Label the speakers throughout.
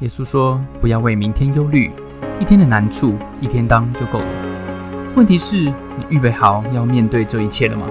Speaker 1: 耶稣说：“不要为明天忧虑，一天的难处一天当就够了。问题是，你预备好要面对这一切了吗？”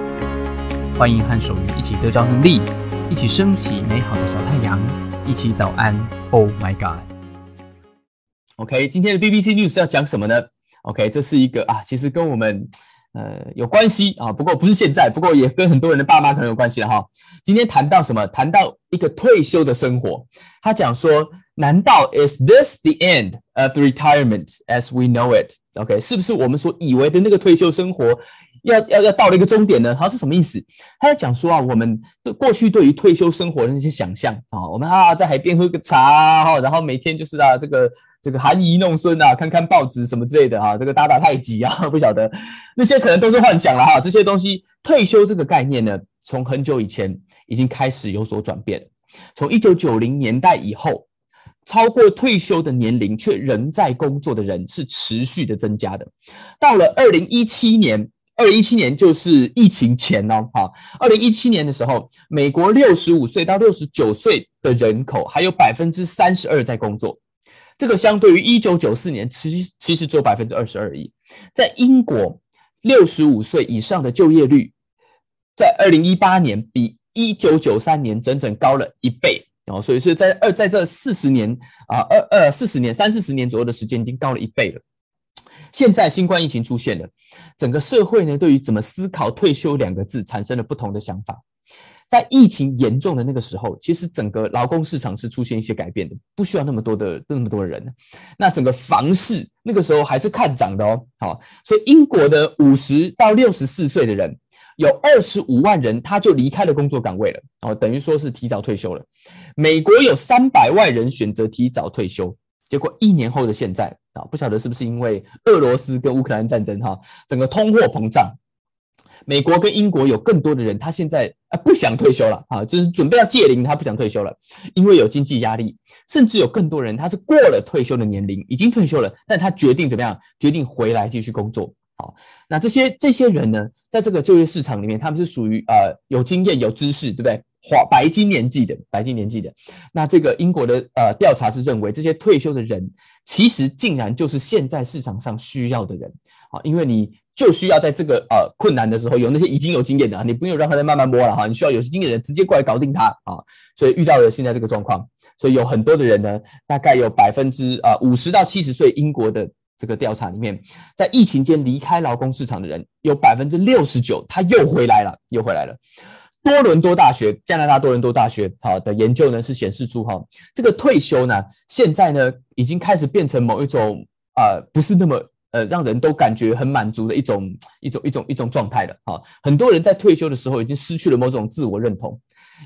Speaker 1: 欢迎和守愚一起得着能力，一起升起美好的小太阳，一起早安。Oh my
Speaker 2: God！OK，今天的 BBC News 要讲什么呢？OK，这是一个啊，其实跟我们呃有关系啊，不过不是现在，不过也跟很多人的爸妈可能有关系了哈。今天谈到什么？谈到一个退休的生活。他讲说。难道 is this the end of retirement as we know it? OK，是不是我们所以为的那个退休生活要要要到了一个终点呢？它是什么意思？他在讲说啊，我们过去对于退休生活的那些想象啊，我们啊在海边喝个茶哈，然后每天就是啊这个这个含饴弄孙啊，看看报纸什么之类的啊，这个打打太极啊，不晓得那些可能都是幻想了哈。这些东西退休这个概念呢，从很久以前已经开始有所转变，从一九九零年代以后。超过退休的年龄却仍在工作的人是持续的增加的。到了二零一七年，二零一七年就是疫情前哦，哈，二零一七年的时候，美国六十五岁到六十九岁的人口还有百分之三十二在工作，这个相对于一九九四年，其实其实只有百分之二十二而已。在英国，六十五岁以上的就业率，在二零一八年比一九九三年整整高了一倍。哦，所以是在二在这四十年啊，二二四十年三四十年左右的时间，已经高了一倍了。现在新冠疫情出现了，整个社会呢，对于怎么思考退休两个字，产生了不同的想法。在疫情严重的那个时候，其实整个劳工市场是出现一些改变的，不需要那么多的那么多人。那整个房市那个时候还是看涨的哦。好，所以英国的五十到六十四岁的人。有二十五万人，他就离开了工作岗位了，哦，等于说是提早退休了。美国有三百万人选择提早退休，结果一年后的现在啊，不晓得是不是因为俄罗斯跟乌克兰战争哈，整个通货膨胀，美国跟英国有更多的人，他现在啊不想退休了啊，就是准备要届龄，他不想退休了，因为有经济压力，甚至有更多人他是过了退休的年龄，已经退休了，但他决定怎么样？决定回来继续工作。好，那这些这些人呢，在这个就业市场里面，他们是属于呃有经验、有知识，对不对？黄白金年纪的，白金年纪的。那这个英国的呃调查是认为，这些退休的人其实竟然就是现在市场上需要的人。啊，因为你就需要在这个呃困难的时候，有那些已经有经验的，你不用让他再慢慢摸了哈，你需要有经验的人直接过来搞定他啊。所以遇到了现在这个状况，所以有很多的人呢，大概有百分之呃五十到七十岁英国的。这个调查里面，在疫情间离开劳工市场的人有百分之六十九，他又回来了，又回来了。多伦多大学，加拿大多伦多大学，好的研究呢是显示出哈，这个退休呢，现在呢已经开始变成某一种啊，不是那么呃让人都感觉很满足的一种一种一种一种状态了哈。很多人在退休的时候已经失去了某种自我认同。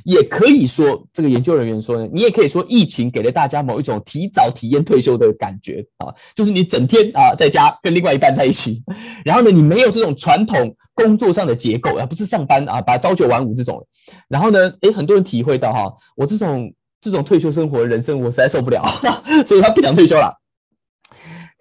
Speaker 2: 也可以说，这个研究人员说呢，你也可以说，疫情给了大家某一种提早体验退休的感觉啊，就是你整天啊在家跟另外一半在一起，然后呢，你没有这种传统工作上的结构，而不是上班啊，把朝九晚五这种，然后呢，诶，很多人体会到哈，我这种这种退休生活人生我实在受不了，所以他不想退休了。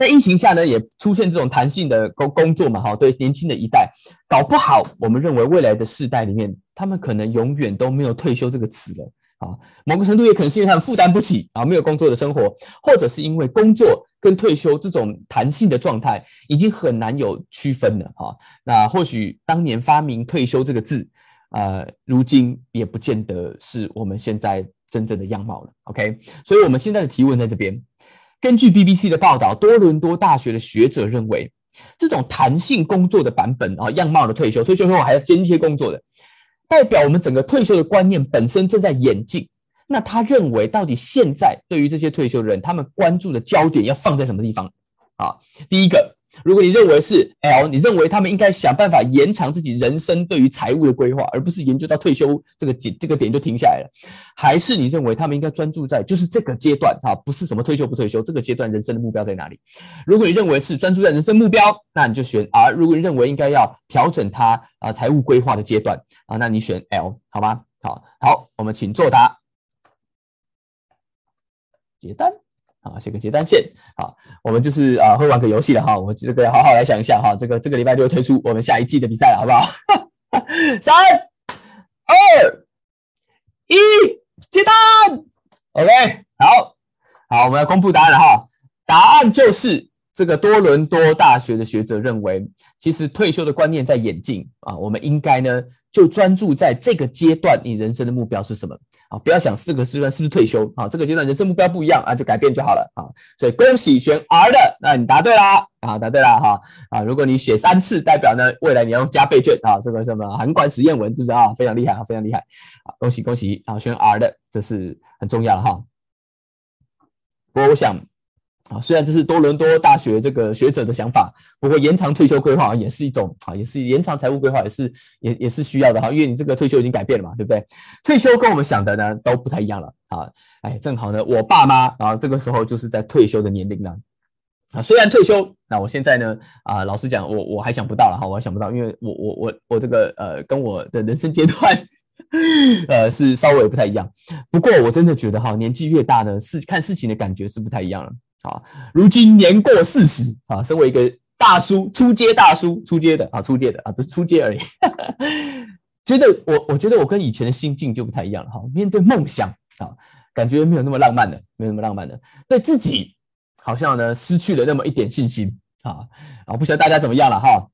Speaker 2: 在疫情下呢，也出现这种弹性的工工作嘛，哈，对年轻的一代，搞不好我们认为未来的世代里面，他们可能永远都没有退休这个词了，啊，某个程度也可能是因为他们负担不起啊，没有工作的生活，或者是因为工作跟退休这种弹性的状态已经很难有区分了，哈，那或许当年发明退休这个字，呃，如今也不见得是我们现在真正的样貌了，OK，所以我们现在的提问在这边。根据 BBC 的报道，多伦多大学的学者认为，这种弹性工作的版本啊，样貌的退休，退休后还要兼一些工作的，代表我们整个退休的观念本身正在演进。那他认为，到底现在对于这些退休的人，他们关注的焦点要放在什么地方？啊，第一个。如果你认为是 L，你认为他们应该想办法延长自己人生对于财务的规划，而不是研究到退休这个点这个点就停下来了，还是你认为他们应该专注在就是这个阶段啊，不是什么退休不退休，这个阶段人生的目标在哪里？如果你认为是专注在人生目标，那你就选 R；如果你认为应该要调整他啊财务规划的阶段啊，那你选 L，好吗？好，好，我们请作答，结单。啊，写个结单线。好，我们就是啊，会玩个游戏的哈。我这个好好来想一下哈。这个这个礼拜就会推出我们下一季的比赛了，好不好？三、二、一，接单。OK，好好，我们要公布答案了哈。答案就是这个多伦多大学的学者认为，其实退休的观念在演进啊，我们应该呢就专注在这个阶段，你人生的目标是什么啊？不要想四个阶段是不是退休啊？这个阶段人生目标不一样啊，就改变就好了啊。所以恭喜选 R 的，那你答对啦啊，答对了哈啊。如果你写三次，代表呢未来你要加倍卷啊，这个什么函馆实验文，是不是啊？非常厉害啊，非常厉害啊！恭喜恭喜啊，选 R 的，这是很重要的哈。不过我想啊，虽然这是多伦多大学这个学者的想法，不过延长退休规划也是一种啊，也是延长财务规划，也是也也是需要的哈，因为你这个退休已经改变了嘛，对不对？退休跟我们想的呢都不太一样了啊，哎，正好呢，我爸妈啊这个时候就是在退休的年龄呢啊，虽然退休，那我现在呢啊，老实讲，我我还想不到了哈，我还想不到，因为我我我我这个呃跟我的人生阶段。呃，是稍微不太一样，不过我真的觉得哈，年纪越大呢，事看事情的感觉是不太一样了啊。如今年过四十啊，身为一个大叔，出街大叔，出街的啊，出街的啊，只是出街而已。觉得我，我觉得我跟以前的心境就不太一样了哈。面对梦想啊，感觉没有那么浪漫的，没有那么浪漫的，对自己好像呢失去了那么一点信心啊。啊，不晓得大家怎么样了哈。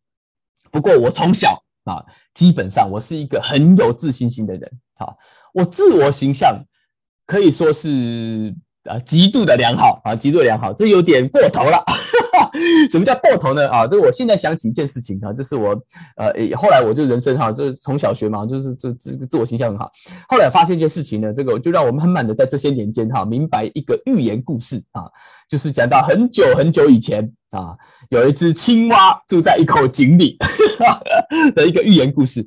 Speaker 2: 不过我从小。啊，基本上我是一个很有自信心的人。好，我自我形象可以说是啊极度的良好啊，极度的良好，这有点过头了。什么叫过头呢？啊，这我现在想起一件事情啊，就是我呃后来我就人生哈，就是从小学嘛，就是这这个自我形象很好。后来发现一件事情呢，这个就让我慢慢的在这些年间哈，明白一个寓言故事啊，就是讲到很久很久以前。啊，有一只青蛙住在一口井里的一个寓言故事。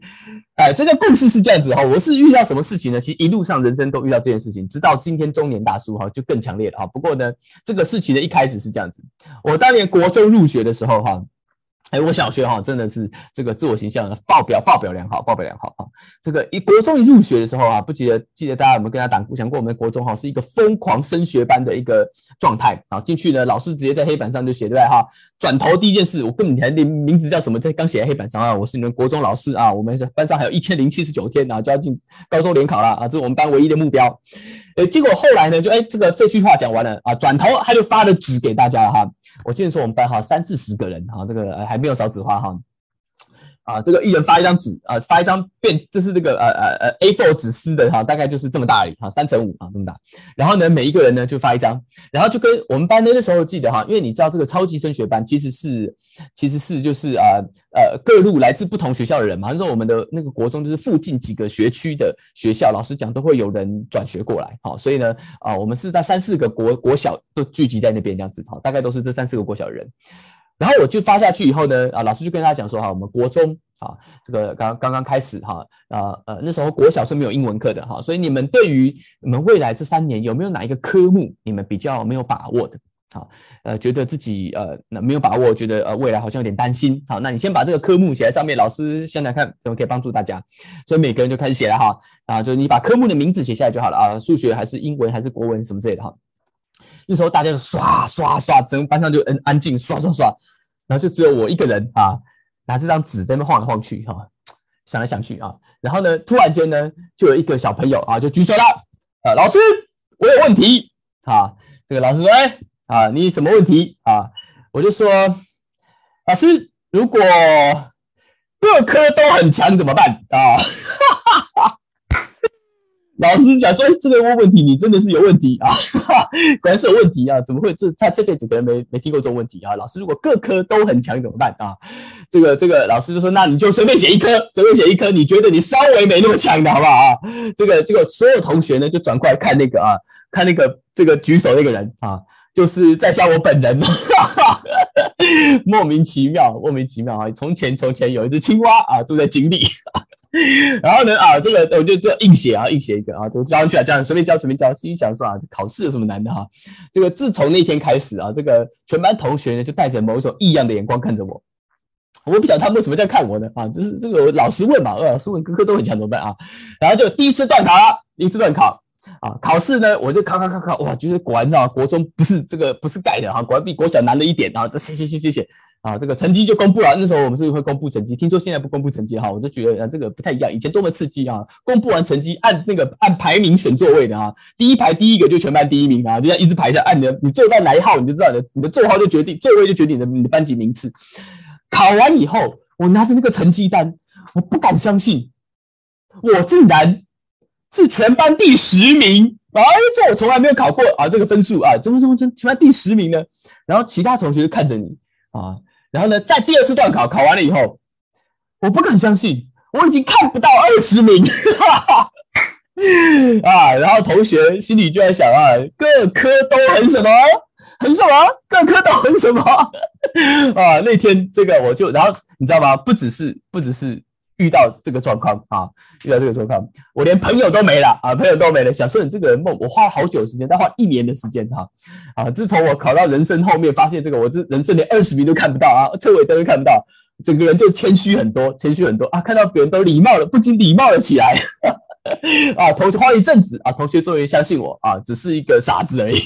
Speaker 2: 哎，这个故事是这样子哈，我是遇到什么事情呢？其实一路上人生都遇到这件事情，直到今天中年大叔哈就更强烈了哈。不过呢，这个事情的一开始是这样子，我当年国中入学的时候哈。哎，我小学哈真的是这个自我形象爆表爆表良好，爆表良好啊。这个一国中一入学的时候啊，不记得记得大家有没有跟他讲讲过，我们国中哈是一个疯狂升学班的一个状态啊。进去呢，老师直接在黑板上就写对不对哈？转头第一件事，我根本还连名字叫什么，在刚写在黑板上啊。我是你们国中老师啊，我们班上还有一千零七十九天啊，就要进高中联考了啊，这是我们班唯一的目标。诶，结果后来呢，就哎这个这句话讲完了啊，转头他就发了纸给大家哈。我记得说我们班哈三四十个人哈，这个呃还没有少纸花哈，啊，这个一人发一张纸啊，发一张变，就是这个呃呃呃 A4 纸撕的哈，大概就是这么大而已哈，三乘五啊这么大。然后呢，每一个人呢就发一张，然后就跟我们班的那时候记得哈，因为你知道这个超级升学班其实是其实是就是啊呃各路来自不同学校的人嘛，那时候我们的那个国中就是附近几个学区的学校，老师讲都会有人转学过来，好，所以呢啊我们是在三四个国国小都聚集在那边这样子，好，大概都是这三四个国小的人。然后我就发下去以后呢，啊，老师就跟大家讲说哈，我们国中啊，这个刚刚刚开始哈，啊呃那时候国小是没有英文课的哈，所以你们对于你们未来这三年有没有哪一个科目你们比较没有把握的？好，呃，觉得自己呃那没有把握，觉得呃未来好像有点担心。好，那你先把这个科目写在上面，老师先来看怎么可以帮助大家。所以每个人就开始写了哈，啊，就你把科目的名字写下来就好了啊，数学还是英文还是国文什么之类的哈。那时候大家就刷刷刷，整个班上就很安静，刷刷刷，然后就只有我一个人啊，拿这张纸在那晃来晃去哈，想来想去啊，然后呢，突然间呢，就有一个小朋友啊，就举手了，啊，老师，我有问题啊，这个老师说，哎，啊，你什么问题啊？我就说，老师，如果各科都很强怎么办啊？老师讲说，这个问问题，你真的是有问题啊！果然是有问题啊！怎么会这他这辈子可能没没听过这种问题啊？老师，如果各科都很强怎么办啊？这个这个老师就说，那你就随便写一科，随便写一科，你觉得你稍微没那么强的好不好啊？这个这个所有同学呢就转过来看那个啊，看那个这个举手那个人啊，就是在笑我本人，莫名其妙，莫名其妙啊！从前从前有一只青蛙啊，住在井里。然后呢啊，这个我就这硬写啊，硬写一个啊，就交上去啊，这样随便交随便交。心想说啊，考试有什么难的哈？这个自从那天开始啊，这个全班同学呢就带着某种异样的眼光看着我。我不晓得他们为什么在看我呢啊？就是这个老师问嘛，呃老师问，哥哥都很强怎么办啊？然后就第一次断考，一次断考啊，考试呢我就考考考考，哇，就是果然啊，国中不是这个不是盖的哈，果然比国小难了一点啊。这写写写写写，啊，这个成绩就公布了。那时候我们是会公布成绩，听说现在不公布成绩哈，我就觉得啊，这个不太一样。以前多么刺激啊！公布完成绩，按那个按排名选座位的啊，第一排第一个就全班第一名啊，就这样一直排下，按你的你坐在哪一号，你就知道你的你的座号就决定座位就决定你的你的班级名次。考完以后，我拿着那个成绩单，我不敢相信，我竟然是全班第十名。哎，这我从来没有考过啊，这个分数啊，怎么怎么怎么全班第十名呢？然后其他同学就看着你啊。然后呢，在第二次段考考完了以后，我不敢相信，我已经看不到二十名，啊！然后同学心里就在想啊，各科都很什么，很什么，各科都很什么 啊！那天这个我就，然后你知道吗？不只是，不只是。遇到这个状况啊，遇到这个状况，我连朋友都没了啊，朋友都没了。想说你这个梦，我花了好久时间，但花一年的时间哈啊！自从我考到人生后面，发现这个我这人生连二十名都看不到啊，车尾灯都看不到，整个人就谦虚很多，谦虚很多啊！看到别人都礼貌了，不禁礼貌了起来 啊！同学花一阵子啊，同学终于相信我啊，只是一个傻子而已。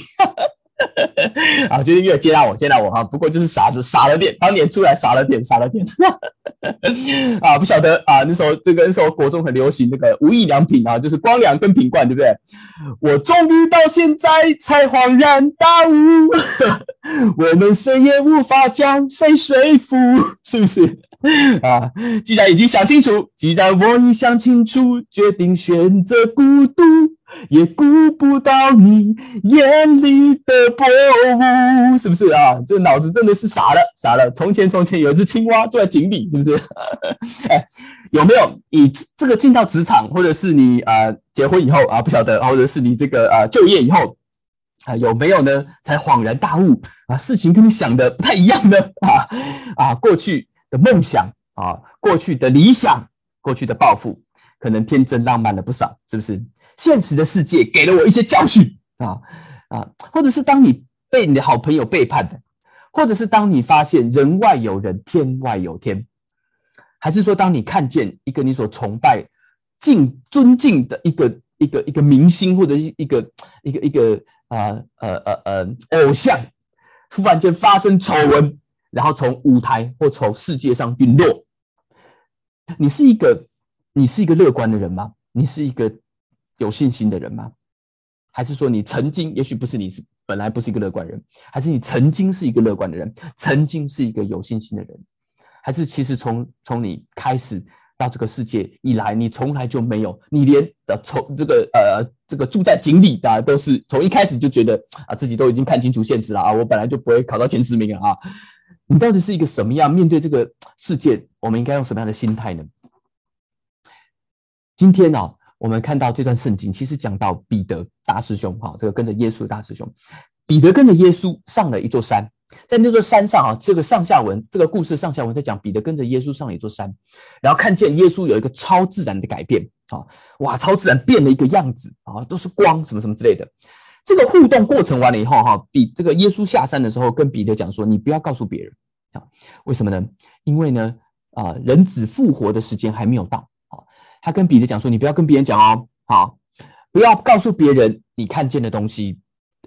Speaker 2: 啊，就是越接纳我，接纳我哈。不过就是傻子，傻了点，当年出来傻了点，傻了点。啊，不晓得啊，那时候这个那时候国中很流行那个无印良品啊，就是光良跟品冠，对不对？我终于到现在才恍然大悟，我们谁也无法将谁说服，是不是？啊，既然已经想清楚，既然我已想清楚，决定选择孤独。也顾不到你眼里的薄雾，是不是啊？这脑子真的是傻了，傻了。从前，从前有一只青蛙住在井里，是不是？哎，有没有你这个进到职场，或者是你啊结婚以后啊，不晓得，或者是你这个啊就业以后啊，有没有呢？才恍然大悟啊，事情跟你想的不太一样呢 啊啊，过去的梦想啊，过去的理想，过去的抱负，可能天真浪漫了不少，是不是？现实的世界给了我一些教训啊啊，或者是当你被你的好朋友背叛的，或者是当你发现人外有人，天外有天，还是说当你看见一个你所崇拜、敬尊敬的一个一个一个明星，或者是一个一个一个啊呃呃呃偶像，突然间发生丑闻，然后从舞台或从世界上陨落，你是一个你是一个乐观的人吗？你是一个？有信心的人吗？还是说你曾经，也许不是你是本来不是一个乐观人，还是你曾经是一个乐观的人，曾经是一个有信心的人，还是其实从从你开始到这个世界以来，你从来就没有，你连的从这个呃这个住在井里的都是从一开始就觉得啊自己都已经看清楚现实了啊，我本来就不会考到前十名了啊，你到底是一个什么样面对这个世界，我们应该用什么样的心态呢？今天呢？我们看到这段圣经，其实讲到彼得大师兄，哈，这个跟着耶稣的大师兄，彼得跟着耶稣上了一座山，在那座山上，哈，这个上下文，这个故事上下文在讲彼得跟着耶稣上了一座山，然后看见耶稣有一个超自然的改变，啊，哇，超自然变了一个样子，啊，都是光什么什么之类的。这个互动过程完了以后，哈，比这个耶稣下山的时候跟彼得讲说，你不要告诉别人，啊，为什么呢？因为呢，啊，人子复活的时间还没有到。他跟彼得讲说：“你不要跟别人讲哦，好，不要告诉别人你看见的东西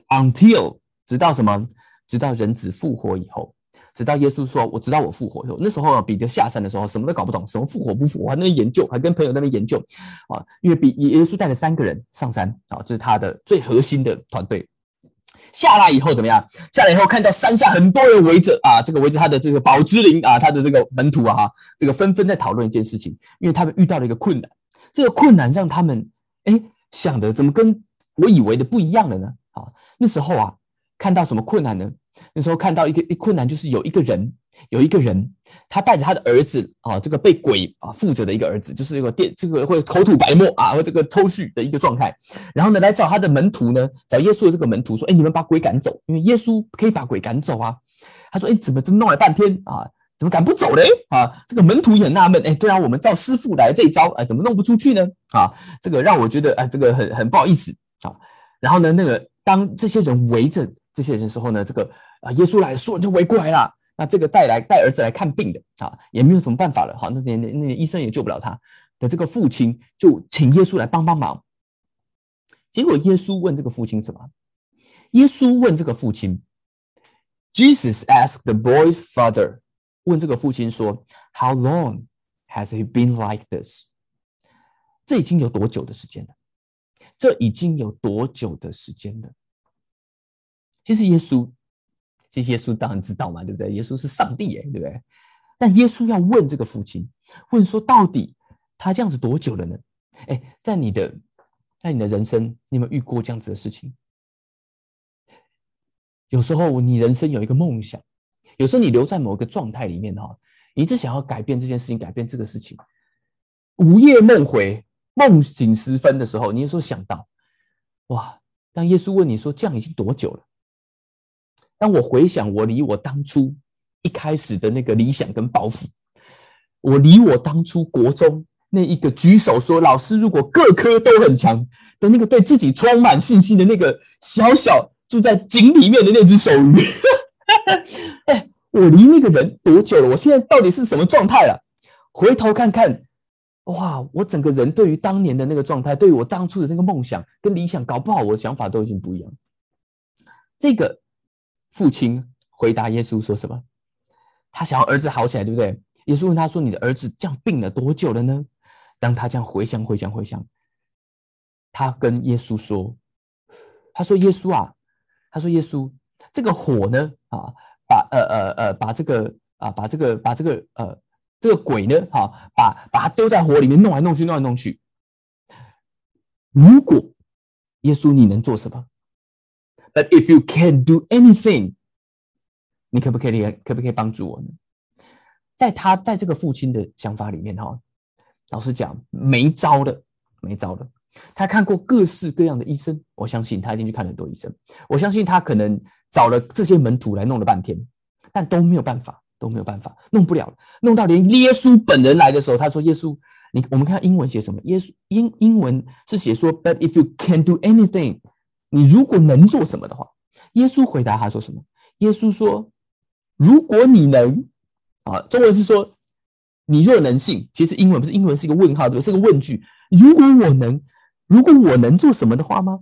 Speaker 2: ，until 直到什么？直到人子复活以后，直到耶稣说我知道我复活以后，那时候啊，彼得下山的时候什么都搞不懂，什么复活不复活，还在研究，还跟朋友那边研究啊。因为比耶稣带了三个人上山啊，这是他的最核心的团队。下来以后怎么样？下来以后看到山下很多人围着啊，这个围着他的这个宝芝林啊，他的这个门徒啊，哈，这个纷纷在讨论一件事情，因为他们遇到了一个困难。这个困难让他们哎想的怎么跟我以为的不一样了呢？啊，那时候啊看到什么困难呢？那时候看到一个一困难就是有一个人有一个人他带着他的儿子啊，这个被鬼啊附着的一个儿子，就是一个电这个会口吐白沫啊，或这个抽搐的一个状态。然后呢来找他的门徒呢，找耶稣的这个门徒说：“哎，你们把鬼赶走，因为耶稣可以把鬼赶走啊。”他说：“哎，怎么这么弄了半天啊？”怎么赶不走嘞？啊，这个门徒也很纳闷。哎，对啊，我们照师傅来这一招，哎，怎么弄不出去呢？啊，这个让我觉得，啊，这个很很不好意思啊。然后呢，那个当这些人围着这些人的时候呢，这个啊，耶稣来，所有人就围过来了。那这个带来带儿子来看病的啊，也没有什么办法了。好，那那那那医生也救不了他的这个父亲，就请耶稣来帮帮忙。结果耶稣问这个父亲什么？耶稣问这个父亲，Jesus asked the boy's father。问这个父亲说：“How long has he been like this？” 这已经有多久的时间了？这已经有多久的时间了？其实耶稣，其实耶稣当然知道嘛，对不对？耶稣是上帝耶，对不对？但耶稣要问这个父亲，问说到底他这样子多久了呢？哎，在你的在你的人生，你有没有遇过这样子的事情？有时候你人生有一个梦想，有时候你留在某一个状态里面哈，一直想要改变这件事情，改变这个事情，午夜梦回。梦醒时分的时候，你有时候想到，哇！当耶稣问你说：“这样已经多久了？”当我回想我离我当初一开始的那个理想跟抱负，我离我当初国中那一个举手说老师如果各科都很强的那个对自己充满信心的那个小小住在井里面的那只手鱼，哎，我离那个人多久了？我现在到底是什么状态了？回头看看。哇！我整个人对于当年的那个状态，对于我当初的那个梦想跟理想，搞不好我的想法都已经不一样。这个父亲回答耶稣说什么？他想要儿子好起来，对不对？耶稣问他说：“你的儿子这样病了多久了呢？”当他这样回想、回想、回想，他跟耶稣说：“他说耶稣啊，他说耶稣，这个火呢啊，把呃呃呃把这个啊把这个把这个呃。”这个鬼呢？哈，把把它丢在火里面，弄来弄去，弄来弄去。如果耶稣，你能做什么？But if you can do anything，你可不可以可不可以帮助我呢？在他在这个父亲的想法里面，哈，老实讲，没招的，没招的。他看过各式各样的医生，我相信他一定去看很多医生。我相信他可能找了这些门徒来弄了半天，但都没有办法。都没有办法，弄不了了，弄到连耶稣本人来的时候，他说：“耶稣，你我们看英文写什么？耶稣英英文是写说，But if you can do anything，你如果能做什么的话，耶稣回答他说什么？耶稣说：如果你能啊，中文是说你若能信，其实英文不是英文是一个问号，对，是个问句。如果我能，如果我能做什么的话吗？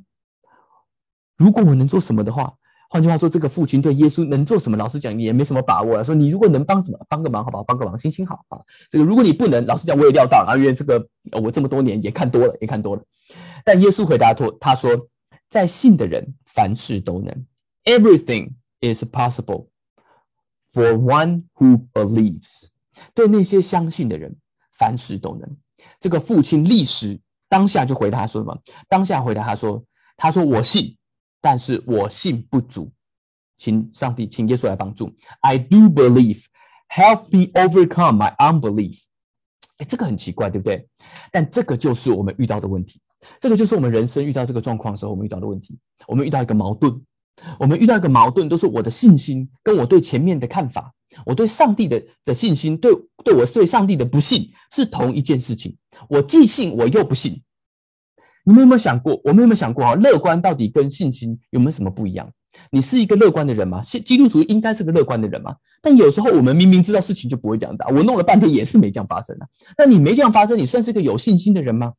Speaker 2: 如果我能做什么的话？”换句话说，这个父亲对耶稣能做什么？老实讲，也没什么把握啊。说你如果能帮什么，帮个忙，好不好？帮个忙，心心好啊。这个如果你不能，老实讲，我也料到了。因为这个我这么多年也看多了，也看多了。但耶稣回答说：“他说，在信的人，凡事都能。Everything is possible for one who believes。对那些相信的人，凡事都能。”这个父亲立时当下就回答他说什么？当下回答他说：“他说我信。”但是我信不足，请上帝，请耶稣来帮助。I do believe, help me overcome my unbelief。哎，这个很奇怪，对不对？但这个就是我们遇到的问题，这个就是我们人生遇到这个状况的时候，我们遇到的问题。我们遇到一个矛盾，我们遇到一个矛盾，都是我的信心跟我对前面的看法，我对上帝的的信心，对对我对上帝的不信是同一件事情。我既信，我又不信。你们有没有想过？我们有没有想过啊？乐观到底跟信心有没有什么不一样？你是一个乐观的人吗？基基督徒应该是个乐观的人吗？但有时候我们明明知道事情就不会这样子啊，我弄了半天也是没这样发生啊。那你没这样发生，你算是个有信心的人吗？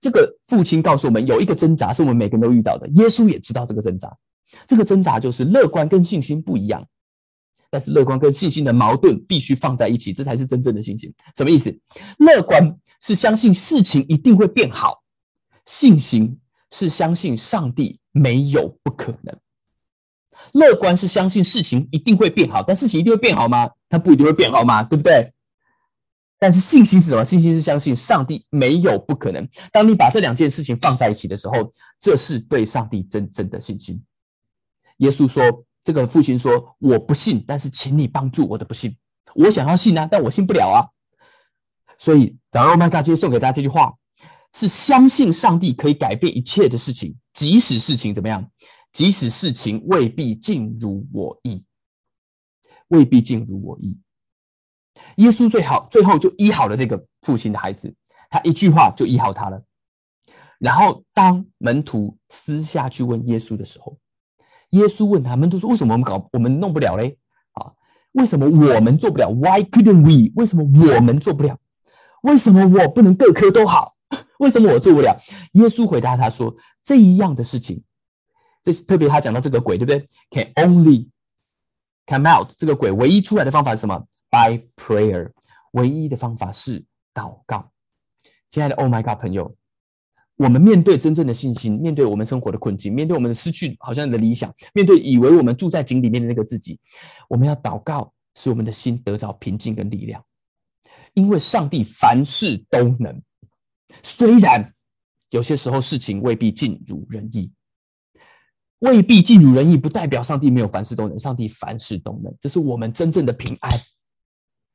Speaker 2: 这个父亲告诉我们，有一个挣扎是我们每个人都遇到的。耶稣也知道这个挣扎，这个挣扎就是乐观跟信心不一样，但是乐观跟信心的矛盾必须放在一起，这才是真正的信心。什么意思？乐观是相信事情一定会变好。信心是相信上帝没有不可能，乐观是相信事情一定会变好，但事情一定会变好吗？它不一定会变好吗？对不对？但是信心是什么？信心是相信上帝没有不可能。当你把这两件事情放在一起的时候，这是对上帝真正的信心。耶稣说：“这个父亲说，我不信，但是请你帮助我的不信。我想要信啊，但我信不了啊。所以，然后麦卡今天送给大家这句话。”是相信上帝可以改变一切的事情，即使事情怎么样，即使事情未必尽如我意，未必尽如我意。耶稣最好最后就医好了这个父亲的孩子，他一句话就医好他了。然后当门徒私下去问耶稣的时候，耶稣问他们：“都说：“为什么我们搞我们弄不了嘞？啊，为什么我们做不了？Why couldn't we？为什么我们做不了？为什么我不能各科都好？” 为什么我做不了？耶稣回答他说：“这一样的事情，这特别他讲到这个鬼，对不对？Can only come out 这个鬼唯一出来的方法是什么 by prayer，唯一的方法是祷告。亲爱的 Oh my God 朋友，我们面对真正的信心，面对我们生活的困境，面对我们的失去好像你的理想，面对以为我们住在井里面的那个自己，我们要祷告，使我们的心得着平静跟力量。因为上帝凡事都能，虽然有些时候事情未必尽如人意，未必尽如人意，不代表上帝没有凡事都能。上帝凡事都能，这是我们真正的平安，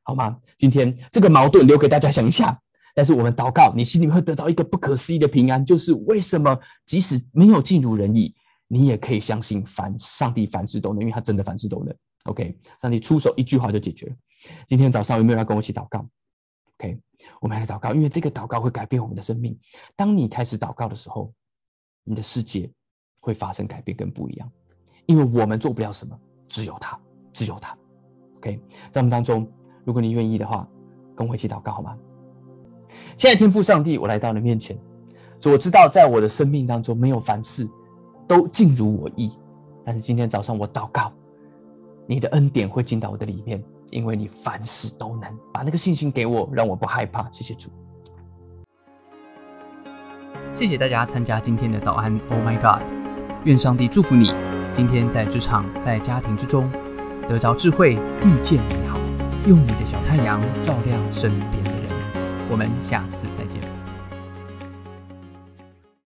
Speaker 2: 好吗？今天这个矛盾留给大家想一下。但是我们祷告，你心里面会得到一个不可思议的平安，就是为什么即使没有尽如人意，你也可以相信凡上帝凡事都能，因为他真的凡事都能。OK，上帝出手一句话就解决。今天早上有没有人要跟我一起祷告？OK，我们来祷告，因为这个祷告会改变我们的生命。当你开始祷告的时候，你的世界会发生改变跟不一样。因为我们做不了什么，只有他，只有他。OK，在我们当中，如果你愿意的话，跟我一起祷告好吗？现在天父上帝，我来到你面前，说我知道在我的生命当中没有凡事都尽如我意，但是今天早上我祷告，你的恩典会进到我的里面。因为你凡事都能把那个信心给我，让我不害怕。谢谢主，
Speaker 1: 谢谢大家参加今天的早安。Oh my God！愿上帝祝福你，今天在职场、在家庭之中得着智慧，遇见美好，用你的小太阳照亮身边的人。我们下次再见。